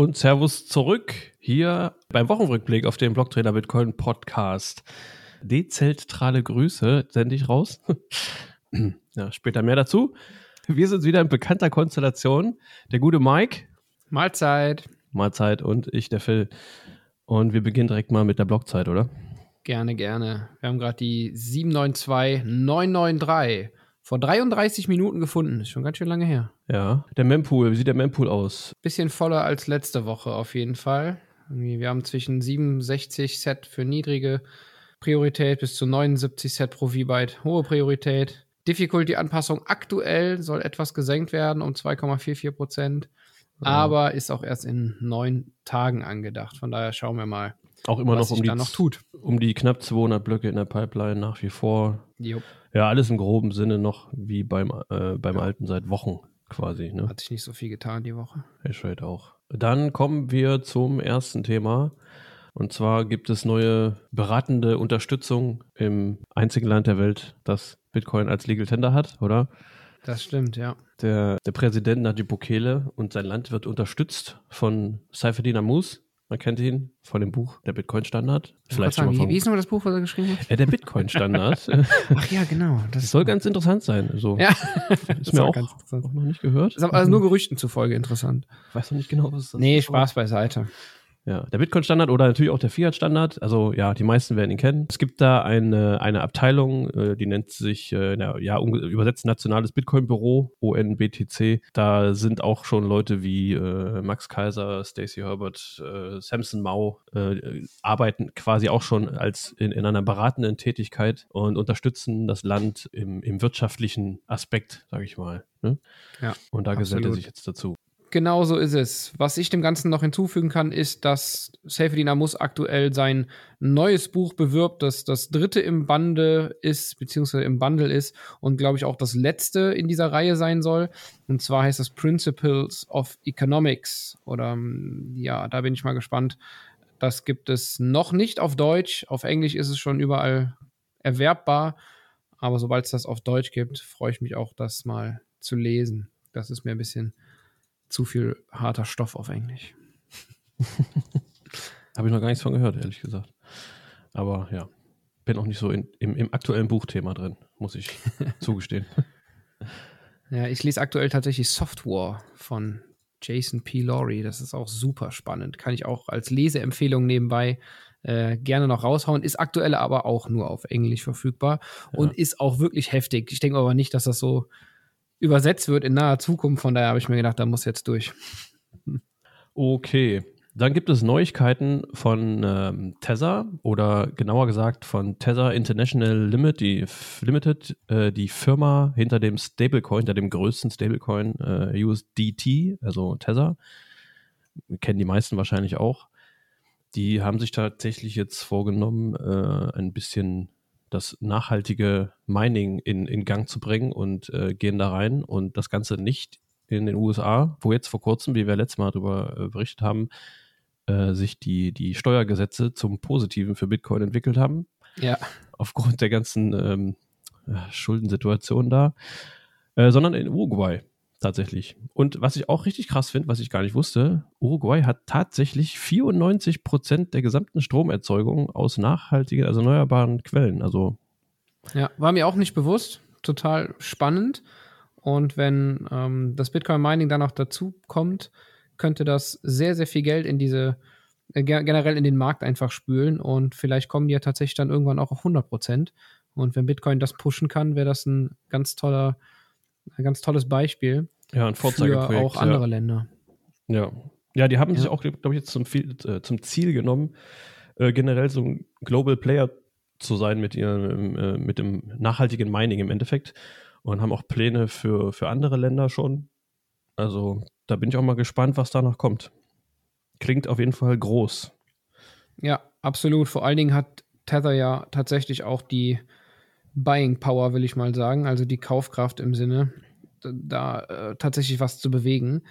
und Servus zurück hier beim Wochenrückblick auf dem Blocktrainer Bitcoin Podcast. Dezentrale Grüße sende ich raus. ja, später mehr dazu. Wir sind wieder in bekannter Konstellation. Der gute Mike. Mahlzeit. Mahlzeit und ich, der Phil. Und wir beginnen direkt mal mit der Blockzeit, oder? Gerne, gerne. Wir haben gerade die 792993 vor 33 Minuten gefunden. Ist schon ganz schön lange her. Ja. Der Mempool, wie sieht der Mempool aus? Bisschen voller als letzte Woche auf jeden Fall. Wir haben zwischen 67 Set für niedrige Priorität bis zu 79 Set pro V-Byte hohe Priorität. Difficulty-Anpassung aktuell soll etwas gesenkt werden um 2,44 Prozent, ja. aber ist auch erst in neun Tagen angedacht. Von daher schauen wir mal, auch immer noch um die, noch tut. um die knapp 200 Blöcke in der Pipeline nach wie vor. Jupp. Ja, alles im groben Sinne noch wie beim, äh, beim ja. alten seit Wochen quasi. Ne? Hat sich nicht so viel getan die Woche. Hashrate auch. Dann kommen wir zum ersten Thema. Und zwar gibt es neue beratende Unterstützung im einzigen Land der Welt, das Bitcoin als Legal Tender hat, oder? Das stimmt, ja. Der, der Präsident Najib Bukele und sein Land wird unterstützt von Saifeddin Amus, man kennt ihn von dem Buch Der Bitcoin-Standard. Vielleicht sagen, wie, wie ist noch das Buch, was er geschrieben hat? Äh, der Bitcoin-Standard. Ach ja, genau. Das, soll ganz interessant sein. So. Ja, ist mir auch, auch, noch nicht gehört. Ist aber also nur Gerüchten zufolge interessant. Weißt du nicht genau, was das ist? Nee, Spaß beiseite. Ja, der Bitcoin-Standard oder natürlich auch der Fiat-Standard. Also ja, die meisten werden ihn kennen. Es gibt da eine, eine Abteilung, äh, die nennt sich, äh, ja, übersetzt Nationales Bitcoin-Büro, ONBTC. Da sind auch schon Leute wie äh, Max Kaiser, Stacey Herbert, äh, Samson Mao, äh, arbeiten quasi auch schon als in, in einer beratenden Tätigkeit und unterstützen das Land im, im wirtschaftlichen Aspekt, sage ich mal. Ne? Ja, und da gesellt er sich jetzt dazu. Genau so ist es. Was ich dem Ganzen noch hinzufügen kann, ist, dass Safety Namus aktuell sein neues Buch bewirbt, das das dritte im Bande ist, beziehungsweise im Bundle ist und glaube ich auch das letzte in dieser Reihe sein soll. Und zwar heißt das Principles of Economics. Oder ja, da bin ich mal gespannt. Das gibt es noch nicht auf Deutsch. Auf Englisch ist es schon überall erwerbbar. Aber sobald es das auf Deutsch gibt, freue ich mich auch, das mal zu lesen. Das ist mir ein bisschen zu viel harter Stoff auf Englisch. Habe ich noch gar nichts von gehört, ehrlich gesagt. Aber ja, bin auch nicht so in, im, im aktuellen Buchthema drin, muss ich zugestehen. Ja, ich lese aktuell tatsächlich Software von Jason P. Laurie. Das ist auch super spannend. Kann ich auch als Leseempfehlung nebenbei äh, gerne noch raushauen. Ist aktuell aber auch nur auf Englisch verfügbar ja. und ist auch wirklich heftig. Ich denke aber nicht, dass das so übersetzt wird in naher Zukunft. Von daher habe ich mir gedacht, da muss jetzt durch. Okay. Dann gibt es Neuigkeiten von ähm, Tether oder genauer gesagt von Tether International Limit, die Limited, äh, die Firma hinter dem Stablecoin, hinter dem größten Stablecoin äh, USDT, also Tether. Kennen die meisten wahrscheinlich auch. Die haben sich tatsächlich jetzt vorgenommen, äh, ein bisschen das nachhaltige Mining in, in Gang zu bringen und äh, gehen da rein und das Ganze nicht in den USA, wo jetzt vor kurzem, wie wir letztes Mal darüber äh, berichtet haben, äh, sich die, die Steuergesetze zum Positiven für Bitcoin entwickelt haben. Ja. Aufgrund der ganzen ähm, Schuldensituation da, äh, sondern in Uruguay tatsächlich. Und was ich auch richtig krass finde, was ich gar nicht wusste, Uruguay hat tatsächlich 94 Prozent der gesamten Stromerzeugung aus nachhaltigen, also erneuerbaren Quellen. Also ja, war mir auch nicht bewusst. Total spannend. Und wenn ähm, das Bitcoin-Mining dann noch dazu kommt, könnte das sehr, sehr viel Geld in diese, äh, generell in den Markt einfach spülen. Und vielleicht kommen die ja tatsächlich dann irgendwann auch auf 100 Prozent. Und wenn Bitcoin das pushen kann, wäre das ein ganz toller ein ganz tolles Beispiel. Ja, ein Vorzeigeprojekt. Für auch andere ja. Länder. Ja. Ja, die haben ja. sich auch, glaube ich, jetzt zum, äh, zum Ziel genommen, äh, generell so ein Global Player zu sein mit, ihrem, äh, mit dem nachhaltigen Mining im Endeffekt und haben auch Pläne für, für andere Länder schon. Also da bin ich auch mal gespannt, was da noch kommt. Klingt auf jeden Fall groß. Ja, absolut. Vor allen Dingen hat Tether ja tatsächlich auch die Buying Power, will ich mal sagen, also die Kaufkraft im Sinne, da äh, tatsächlich was zu bewegen,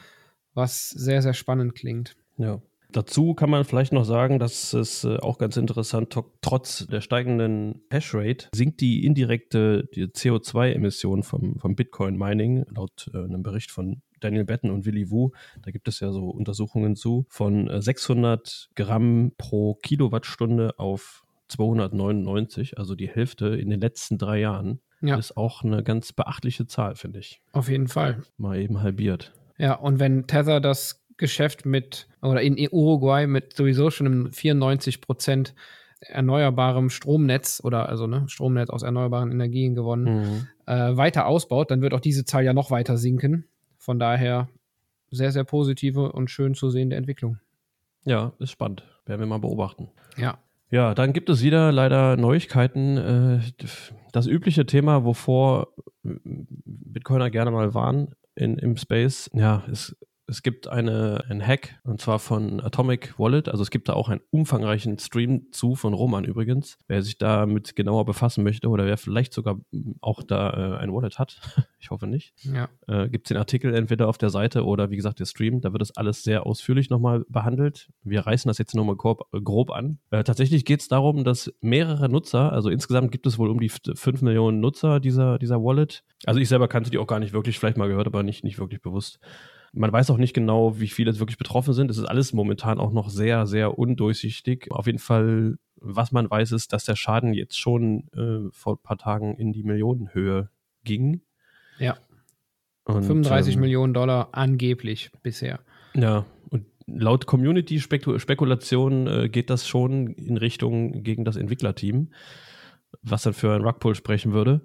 was sehr, sehr spannend klingt. Ja. Dazu kann man vielleicht noch sagen, dass es äh, auch ganz interessant, trotz der steigenden Hashrate sinkt die indirekte CO2-Emission vom, vom Bitcoin-Mining laut äh, einem Bericht von Daniel Betten und Willy Wu, da gibt es ja so Untersuchungen zu, von 600 äh, Gramm pro Kilowattstunde auf 299, also die Hälfte in den letzten drei Jahren. Ja. Ist auch eine ganz beachtliche Zahl, finde ich. Auf jeden Fall. Mal eben halbiert. Ja, und wenn Tether das Geschäft mit, oder in Uruguay mit sowieso schon einem 94 Prozent erneuerbarem Stromnetz oder also ne, Stromnetz aus erneuerbaren Energien gewonnen, mhm. äh, weiter ausbaut, dann wird auch diese Zahl ja noch weiter sinken. Von daher sehr, sehr positive und schön zu sehende Entwicklung. Ja, ist spannend. Werden wir mal beobachten. Ja. Ja, dann gibt es wieder leider Neuigkeiten. Äh, das übliche Thema, wovor Bitcoiner gerne mal waren in, im Space, ja, ist es gibt eine, einen Hack und zwar von Atomic Wallet. Also es gibt da auch einen umfangreichen Stream zu von Roman übrigens. Wer sich damit genauer befassen möchte oder wer vielleicht sogar auch da äh, ein Wallet hat, ich hoffe nicht, ja. äh, gibt es den Artikel entweder auf der Seite oder wie gesagt der Stream. Da wird das alles sehr ausführlich nochmal behandelt. Wir reißen das jetzt nochmal grob, äh, grob an. Äh, tatsächlich geht es darum, dass mehrere Nutzer, also insgesamt gibt es wohl um die 5 Millionen Nutzer dieser, dieser Wallet. Also ich selber kannte die auch gar nicht wirklich, vielleicht mal gehört, aber nicht, nicht wirklich bewusst. Man weiß auch nicht genau, wie viele wirklich betroffen sind. Es ist alles momentan auch noch sehr, sehr undurchsichtig. Auf jeden Fall, was man weiß, ist, dass der Schaden jetzt schon äh, vor ein paar Tagen in die Millionenhöhe ging. Ja. Und, 35 ähm, Millionen Dollar angeblich bisher. Ja, und laut Community-Spekulation äh, geht das schon in Richtung gegen das Entwicklerteam, was dann für ein Rugpull sprechen würde.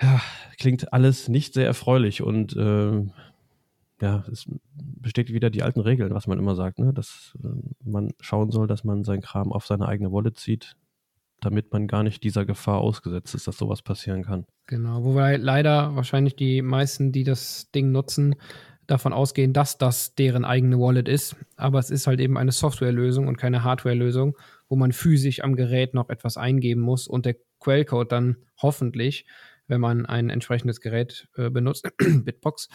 Ja, klingt alles nicht sehr erfreulich und äh, ja, es bestätigt wieder die alten Regeln, was man immer sagt, ne? dass äh, man schauen soll, dass man seinen Kram auf seine eigene Wallet zieht, damit man gar nicht dieser Gefahr ausgesetzt ist, dass sowas passieren kann. Genau, wobei leider wahrscheinlich die meisten, die das Ding nutzen, davon ausgehen, dass das deren eigene Wallet ist. Aber es ist halt eben eine Softwarelösung und keine Hardwarelösung, wo man physisch am Gerät noch etwas eingeben muss und der Quellcode dann hoffentlich wenn man ein entsprechendes Gerät äh, benutzt, Bitbox,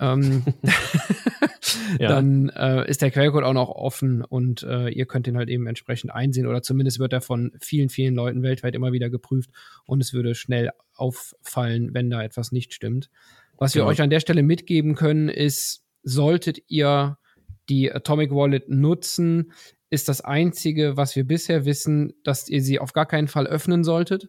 ähm, ja. dann äh, ist der Quellcode auch noch offen und äh, ihr könnt ihn halt eben entsprechend einsehen oder zumindest wird er von vielen, vielen Leuten weltweit immer wieder geprüft und es würde schnell auffallen, wenn da etwas nicht stimmt. Was wir ja. euch an der Stelle mitgeben können, ist, solltet ihr die Atomic Wallet nutzen, ist das einzige, was wir bisher wissen, dass ihr sie auf gar keinen Fall öffnen solltet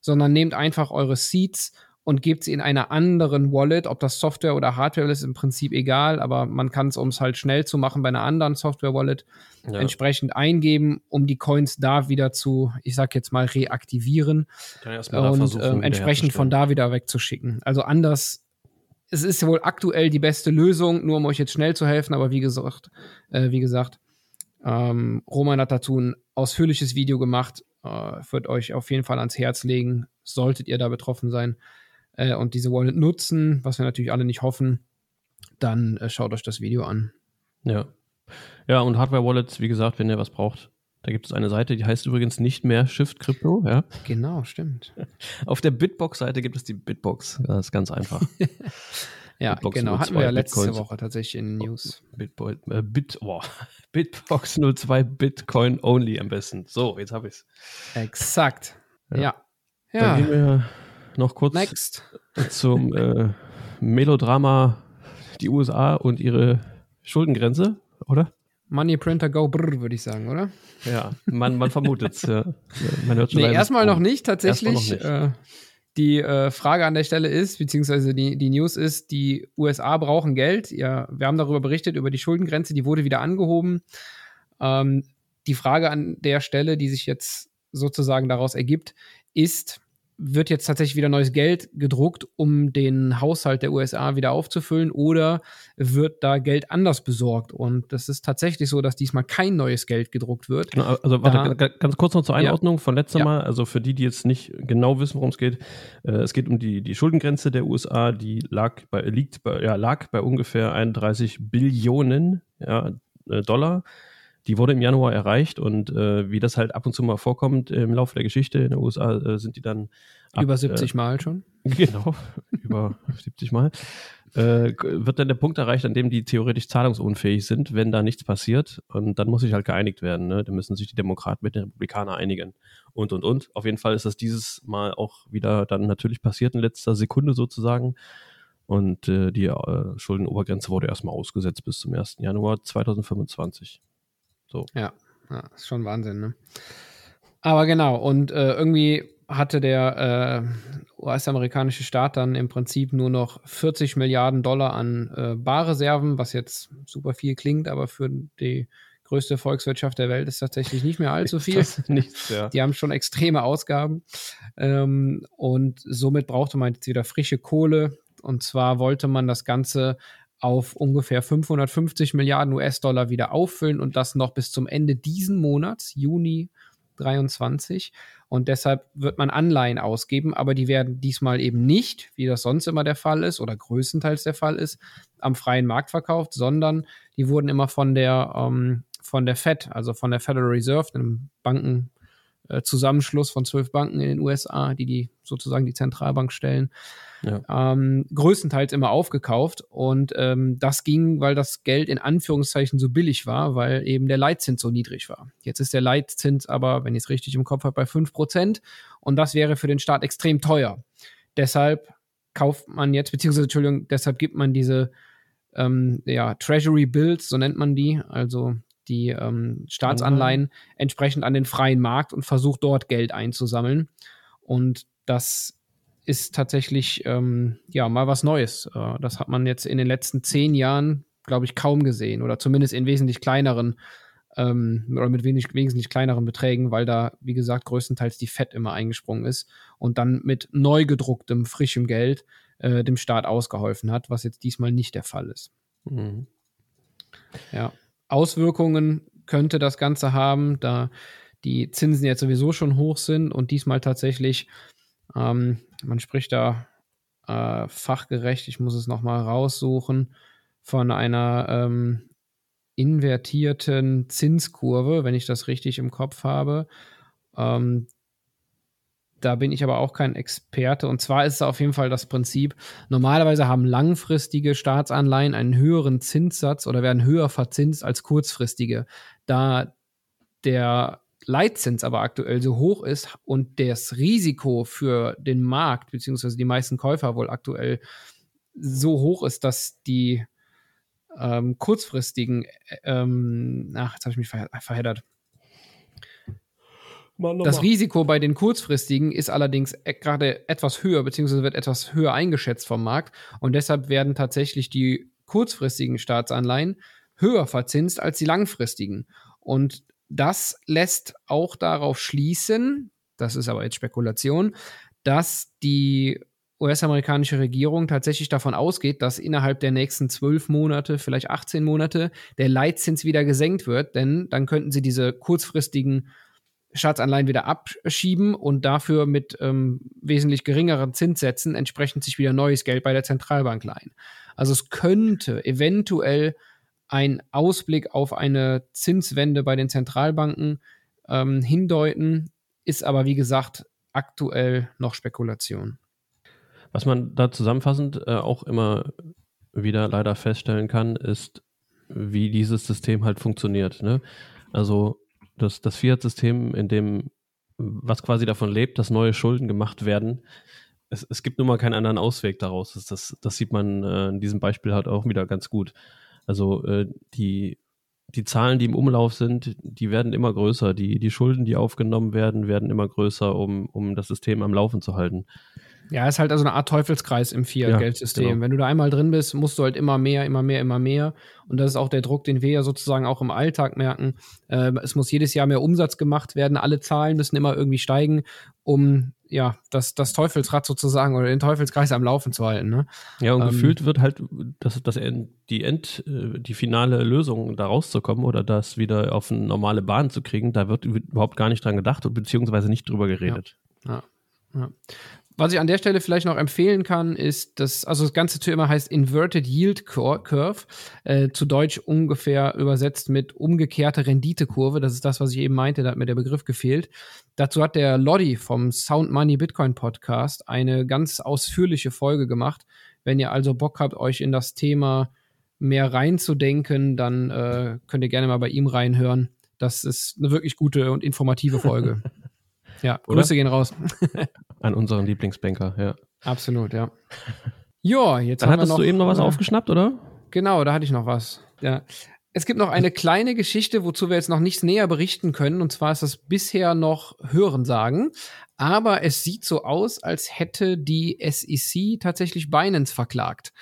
sondern nehmt einfach eure Seeds und gebt sie in einer anderen Wallet. Ob das Software oder Hardware ist, im Prinzip egal, aber man kann es, um es halt schnell zu machen, bei einer anderen Software-Wallet ja. entsprechend eingeben, um die Coins da wieder zu, ich sag jetzt mal, reaktivieren und ähm, entsprechend von da wieder wegzuschicken. Also anders es ist wohl aktuell die beste Lösung, nur um euch jetzt schnell zu helfen, aber wie gesagt, äh, wie gesagt, ähm, Roman hat dazu ein ausführliches Video gemacht, äh, wird euch auf jeden Fall ans Herz legen, solltet ihr da betroffen sein äh, und diese Wallet nutzen, was wir natürlich alle nicht hoffen, dann äh, schaut euch das Video an. Ja. Ja, und Hardware-Wallets, wie gesagt, wenn ihr was braucht, da gibt es eine Seite, die heißt übrigens nicht mehr Shift Crypto, ja. Genau, stimmt. Auf der Bitbox-Seite gibt es die Bitbox. Das ist ganz einfach. Ja, Bitbox genau. Hatten wir ja letzte Bitcoins. Woche tatsächlich in den News. Äh, Bit, oh, Bitbox 02 Bitcoin only am besten. So, jetzt habe ich es. Exakt. Ja. ja. Dann gehen wir noch kurz Next. zum äh, Melodrama die USA und ihre Schuldengrenze, oder? Money Printer Go Brr, würde ich sagen, oder? Ja, man, man vermutet es. Ja. Man hört schon nee, erstmal noch nicht tatsächlich. Noch nicht. Äh, die äh, Frage an der Stelle ist, beziehungsweise die, die News ist, die USA brauchen Geld. Ja, wir haben darüber berichtet, über die Schuldengrenze, die wurde wieder angehoben. Ähm, die Frage an der Stelle, die sich jetzt sozusagen daraus ergibt, ist, wird jetzt tatsächlich wieder neues Geld gedruckt, um den Haushalt der USA wieder aufzufüllen oder wird da Geld anders besorgt? Und das ist tatsächlich so, dass diesmal kein neues Geld gedruckt wird. Genau, also warte, da, ganz kurz noch zur Einordnung ja. von letztem ja. Mal, also für die, die jetzt nicht genau wissen, worum es geht. Äh, es geht um die, die Schuldengrenze der USA, die lag bei, liegt bei, ja, lag bei ungefähr 31 Billionen ja, äh, Dollar. Die wurde im Januar erreicht und äh, wie das halt ab und zu mal vorkommt im Laufe der Geschichte in den USA, äh, sind die dann. Ab, über 70 äh, Mal schon? Genau, über 70 Mal. Äh, wird dann der Punkt erreicht, an dem die theoretisch zahlungsunfähig sind, wenn da nichts passiert. Und dann muss sich halt geeinigt werden. Ne? Da müssen sich die Demokraten mit den Republikanern einigen. Und, und, und. Auf jeden Fall ist das dieses Mal auch wieder dann natürlich passiert in letzter Sekunde sozusagen. Und äh, die äh, Schuldenobergrenze wurde erstmal ausgesetzt bis zum 1. Januar 2025. So. Ja, ja ist schon Wahnsinn, ne? Aber genau, und äh, irgendwie hatte der äh, US-amerikanische Staat dann im Prinzip nur noch 40 Milliarden Dollar an äh, Barreserven, was jetzt super viel klingt, aber für die größte Volkswirtschaft der Welt ist tatsächlich nicht mehr allzu viel. Nichts, ja. Die haben schon extreme Ausgaben. Ähm, und somit brauchte man jetzt wieder frische Kohle. Und zwar wollte man das Ganze auf ungefähr 550 Milliarden US-Dollar wieder auffüllen und das noch bis zum Ende diesen Monats, Juni 23. Und deshalb wird man Anleihen ausgeben, aber die werden diesmal eben nicht, wie das sonst immer der Fall ist oder größtenteils der Fall ist, am freien Markt verkauft, sondern die wurden immer von der ähm, von der Fed, also von der Federal Reserve, einem Bankenzusammenschluss äh, von zwölf Banken in den USA, die die sozusagen die Zentralbank stellen, ja. ähm, größtenteils immer aufgekauft. Und ähm, das ging, weil das Geld in Anführungszeichen so billig war, weil eben der Leitzins so niedrig war. Jetzt ist der Leitzins aber, wenn ich es richtig im Kopf habe, bei 5%. Und das wäre für den Staat extrem teuer. Deshalb kauft man jetzt, beziehungsweise, Entschuldigung, deshalb gibt man diese ähm, ja, Treasury Bills, so nennt man die, also die ähm, Staatsanleihen mhm. entsprechend an den freien Markt und versucht dort Geld einzusammeln. Und das ist tatsächlich ähm, ja mal was Neues. Äh, das hat man jetzt in den letzten zehn Jahren, glaube ich, kaum gesehen oder zumindest in wesentlich kleineren ähm, oder mit wenig, wesentlich kleineren Beträgen, weil da, wie gesagt, größtenteils die FED immer eingesprungen ist und dann mit neu gedrucktem, frischem Geld äh, dem Staat ausgeholfen hat, was jetzt diesmal nicht der Fall ist. Mhm. Ja. Auswirkungen könnte das Ganze haben, da die Zinsen jetzt sowieso schon hoch sind und diesmal tatsächlich, ähm, man spricht da äh, fachgerecht, ich muss es nochmal raussuchen, von einer ähm, invertierten Zinskurve, wenn ich das richtig im Kopf habe. Ähm, da bin ich aber auch kein Experte. Und zwar ist es auf jeden Fall das Prinzip, normalerweise haben langfristige Staatsanleihen einen höheren Zinssatz oder werden höher verzinst als kurzfristige. Da der Leitzins aber aktuell so hoch ist und das Risiko für den Markt, beziehungsweise die meisten Käufer wohl aktuell so hoch ist, dass die ähm, kurzfristigen, ähm, ach, jetzt habe ich mich verheddert, das Risiko bei den kurzfristigen ist allerdings e- gerade etwas höher, beziehungsweise wird etwas höher eingeschätzt vom Markt. Und deshalb werden tatsächlich die kurzfristigen Staatsanleihen höher verzinst als die langfristigen. Und das lässt auch darauf schließen, das ist aber jetzt Spekulation, dass die US-amerikanische Regierung tatsächlich davon ausgeht, dass innerhalb der nächsten zwölf Monate, vielleicht 18 Monate, der Leitzins wieder gesenkt wird, denn dann könnten sie diese kurzfristigen Staatsanleihen wieder abschieben und dafür mit ähm, wesentlich geringeren Zinssätzen entsprechend sich wieder neues Geld bei der Zentralbank leihen. Also es könnte eventuell ein Ausblick auf eine Zinswende bei den Zentralbanken ähm, hindeuten, ist aber wie gesagt aktuell noch Spekulation. Was man da zusammenfassend äh, auch immer wieder leider feststellen kann, ist, wie dieses System halt funktioniert. Ne? Also das, das Fiat-System, in dem, was quasi davon lebt, dass neue Schulden gemacht werden, es, es gibt nun mal keinen anderen Ausweg daraus. Das, das, das sieht man äh, in diesem Beispiel halt auch wieder ganz gut. Also äh, die, die Zahlen, die im Umlauf sind, die werden immer größer. Die, die Schulden, die aufgenommen werden, werden immer größer, um, um das System am Laufen zu halten. Ja, ist halt also eine Art Teufelskreis im Fiat-Geldsystem. Ja, genau. Wenn du da einmal drin bist, musst du halt immer mehr, immer mehr, immer mehr. Und das ist auch der Druck, den wir ja sozusagen auch im Alltag merken. Äh, es muss jedes Jahr mehr Umsatz gemacht werden. Alle Zahlen müssen immer irgendwie steigen, um ja das, das Teufelsrad sozusagen oder den Teufelskreis am Laufen zu halten. Ne? Ja, und ähm, gefühlt wird halt das, das die End, äh, die finale Lösung da rauszukommen oder das wieder auf eine normale Bahn zu kriegen, da wird überhaupt gar nicht dran gedacht beziehungsweise nicht drüber geredet. ja. ja. ja. Was ich an der Stelle vielleicht noch empfehlen kann, ist, dass, also das ganze Thema heißt Inverted Yield Curve, äh, zu Deutsch ungefähr übersetzt mit umgekehrte Renditekurve. Das ist das, was ich eben meinte, da hat mir der Begriff gefehlt. Dazu hat der Lodi vom Sound Money Bitcoin Podcast eine ganz ausführliche Folge gemacht. Wenn ihr also Bock habt, euch in das Thema mehr reinzudenken, dann äh, könnt ihr gerne mal bei ihm reinhören. Das ist eine wirklich gute und informative Folge. Ja, Oder? Grüße gehen raus. An unseren Lieblingsbanker, ja. Absolut, ja. Ja, jetzt Dann haben wir hattest noch, du eben noch was äh, aufgeschnappt, oder? Genau, da hatte ich noch was. Ja. Es gibt noch eine kleine Geschichte, wozu wir jetzt noch nichts näher berichten können. Und zwar ist das bisher noch Hörensagen. Aber es sieht so aus, als hätte die SEC tatsächlich Binance verklagt.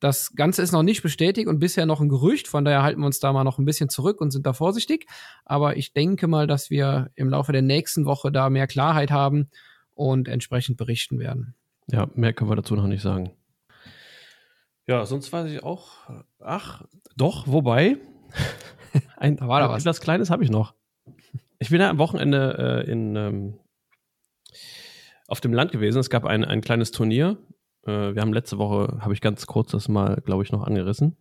Das Ganze ist noch nicht bestätigt und bisher noch ein Gerücht. Von daher halten wir uns da mal noch ein bisschen zurück und sind da vorsichtig. Aber ich denke mal, dass wir im Laufe der nächsten Woche da mehr Klarheit haben und entsprechend berichten werden. Ja, mehr können wir dazu noch nicht sagen. Ja, sonst weiß ich auch. Ach, doch, wobei. Ein, Da war da was. etwas Kleines habe ich noch. Ich bin ja am Wochenende äh, in, ähm, auf dem Land gewesen. Es gab ein, ein kleines Turnier. Äh, wir haben letzte Woche, habe ich ganz kurz das mal, glaube ich, noch angerissen.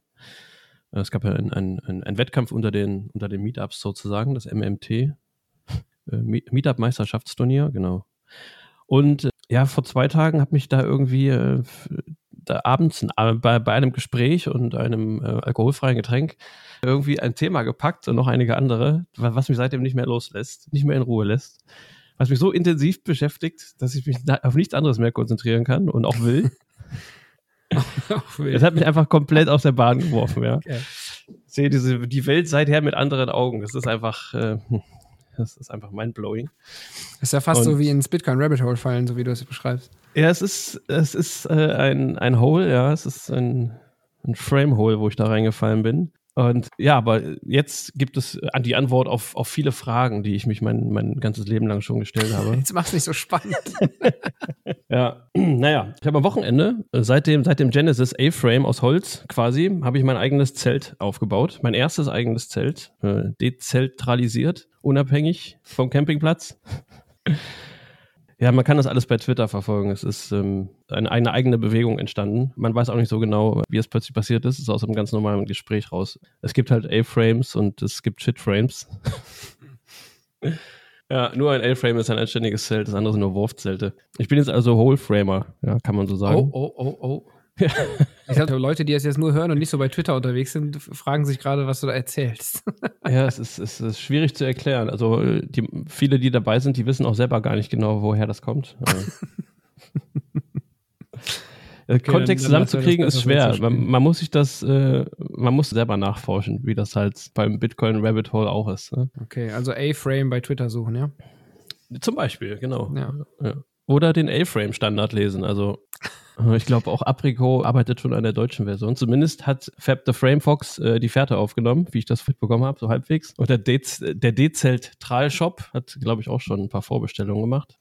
Äh, es gab ja einen ein, ein Wettkampf unter den, unter den Meetups sozusagen, das MMT. Äh, Meet- Meetup-Meisterschaftsturnier, genau. Und äh, ja, vor zwei Tagen hat mich da irgendwie äh, da abends äh, bei, bei einem Gespräch und einem alkoholfreien Getränk irgendwie ein Thema gepackt und noch einige andere, wa- was mich seitdem nicht mehr loslässt, nicht mehr in Ruhe lässt. Was mich so intensiv beschäftigt, dass ich mich auf nichts anderes mehr konzentrieren kann und auch will. Es hat mich einfach komplett aus der Bahn geworfen, ja. Okay. Ich sehe diese, die Welt seither mit anderen Augen. Das ist einfach, äh, hm, das ist einfach mindblowing. ist ja fast Und- so wie ins Bitcoin Rabbit Hole fallen, so wie du es beschreibst. Ja, es ist, es ist äh, ein, ein Hole, ja, es ist ein, ein Frame-Hole, wo ich da reingefallen bin. Und ja, aber jetzt gibt es äh, die Antwort auf, auf viele Fragen, die ich mich mein, mein ganzes Leben lang schon gestellt habe. Jetzt mach's nicht so spannend. Ja, naja, ich habe am Wochenende, äh, seit dem, seit dem Genesis A-Frame aus Holz quasi, habe ich mein eigenes Zelt aufgebaut. Mein erstes eigenes Zelt, äh, dezentralisiert, unabhängig vom Campingplatz. Ja, man kann das alles bei Twitter verfolgen. Es ist ähm, eine, eine eigene Bewegung entstanden. Man weiß auch nicht so genau, wie es plötzlich passiert ist. Es ist aus einem ganz normalen Gespräch raus. Es gibt halt A-Frames und es gibt Shit-Frames. ja, nur ein A-Frame ist ein anständiges Zelt, das andere sind nur Wurfzelte. Ich bin jetzt also Whole-Framer, ja, kann man so Oh, sagen. oh, oh, oh. Ich glaube, Leute, die das jetzt nur hören und nicht so bei Twitter unterwegs sind, fragen sich gerade, was du da erzählst. Ja, es ist, es ist schwierig zu erklären. Also äh, die, viele, die dabei sind, die wissen auch selber gar nicht genau, woher das kommt. Äh, Kontext lassen wir zusammenzukriegen ist schwer. Man, man muss sich das, äh, man muss selber nachforschen, wie das halt beim Bitcoin Rabbit Hole auch ist. Ne? Okay, also A-Frame bei Twitter suchen, ja? Zum Beispiel, genau. Ja. Ja. Oder den A-Frame-Standard lesen. Also äh, ich glaube auch Aprico arbeitet schon an der deutschen Version. Zumindest hat Fab the Frame Fox äh, die Fährte aufgenommen, wie ich das mitbekommen habe, so halbwegs. Und der D- der D-Zelt Tral Shop hat, glaube ich, auch schon ein paar Vorbestellungen gemacht.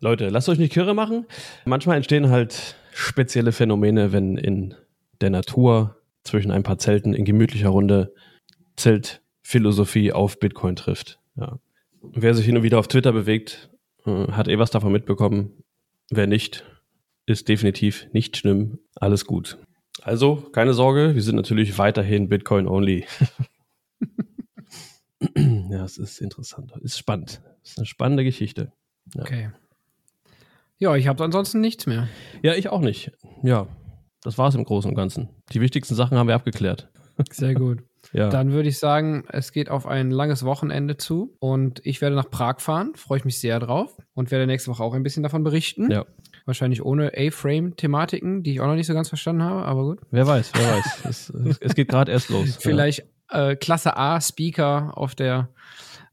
Leute, lasst euch nicht kirre machen. Manchmal entstehen halt spezielle Phänomene, wenn in der Natur zwischen ein paar Zelten in gemütlicher Runde Zeltphilosophie auf Bitcoin trifft. Ja. Wer sich hin und wieder auf Twitter bewegt, äh, hat eh was davon mitbekommen. Wer nicht, ist definitiv nicht schlimm. Alles gut. Also, keine Sorge, wir sind natürlich weiterhin Bitcoin-only. ja, es ist interessant. Ist spannend. Ist eine spannende Geschichte. Ja. Okay. Ja, ich habe ansonsten nichts mehr. Ja, ich auch nicht. Ja, das war es im Großen und Ganzen. Die wichtigsten Sachen haben wir abgeklärt. Sehr gut. Ja. Dann würde ich sagen, es geht auf ein langes Wochenende zu und ich werde nach Prag fahren, freue ich mich sehr drauf und werde nächste Woche auch ein bisschen davon berichten. ja. Wahrscheinlich ohne A-Frame-Thematiken, die ich auch noch nicht so ganz verstanden habe, aber gut. Wer weiß, wer weiß. es, es, es geht gerade erst los. Vielleicht äh, Klasse A-Speaker auf der,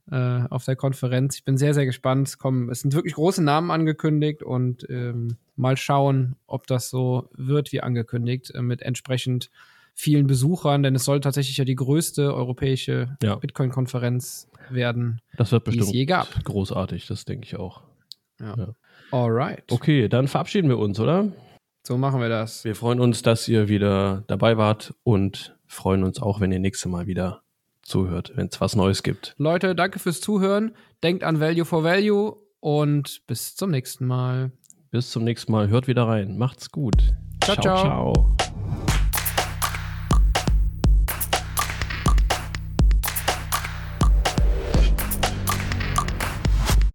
äh, auf der Konferenz. Ich bin sehr, sehr gespannt. Es, kommen, es sind wirklich große Namen angekündigt und ähm, mal schauen, ob das so wird wie angekündigt, äh, mit entsprechend vielen Besuchern, denn es soll tatsächlich ja die größte europäische Ja. Bitcoin-Konferenz werden. Das wird die es bestimmt je gab. großartig, das denke ich auch. Ja. Ja. Alright. Okay, dann verabschieden wir uns, oder? So machen wir das. Wir freuen uns, dass ihr wieder dabei wart und freuen uns auch, wenn ihr nächste Mal wieder zuhört, wenn es was Neues gibt. Leute, danke fürs Zuhören. Denkt an Value for Value und bis zum nächsten Mal. Bis zum nächsten Mal. Hört wieder rein. Macht's gut. Ciao, ciao. ciao.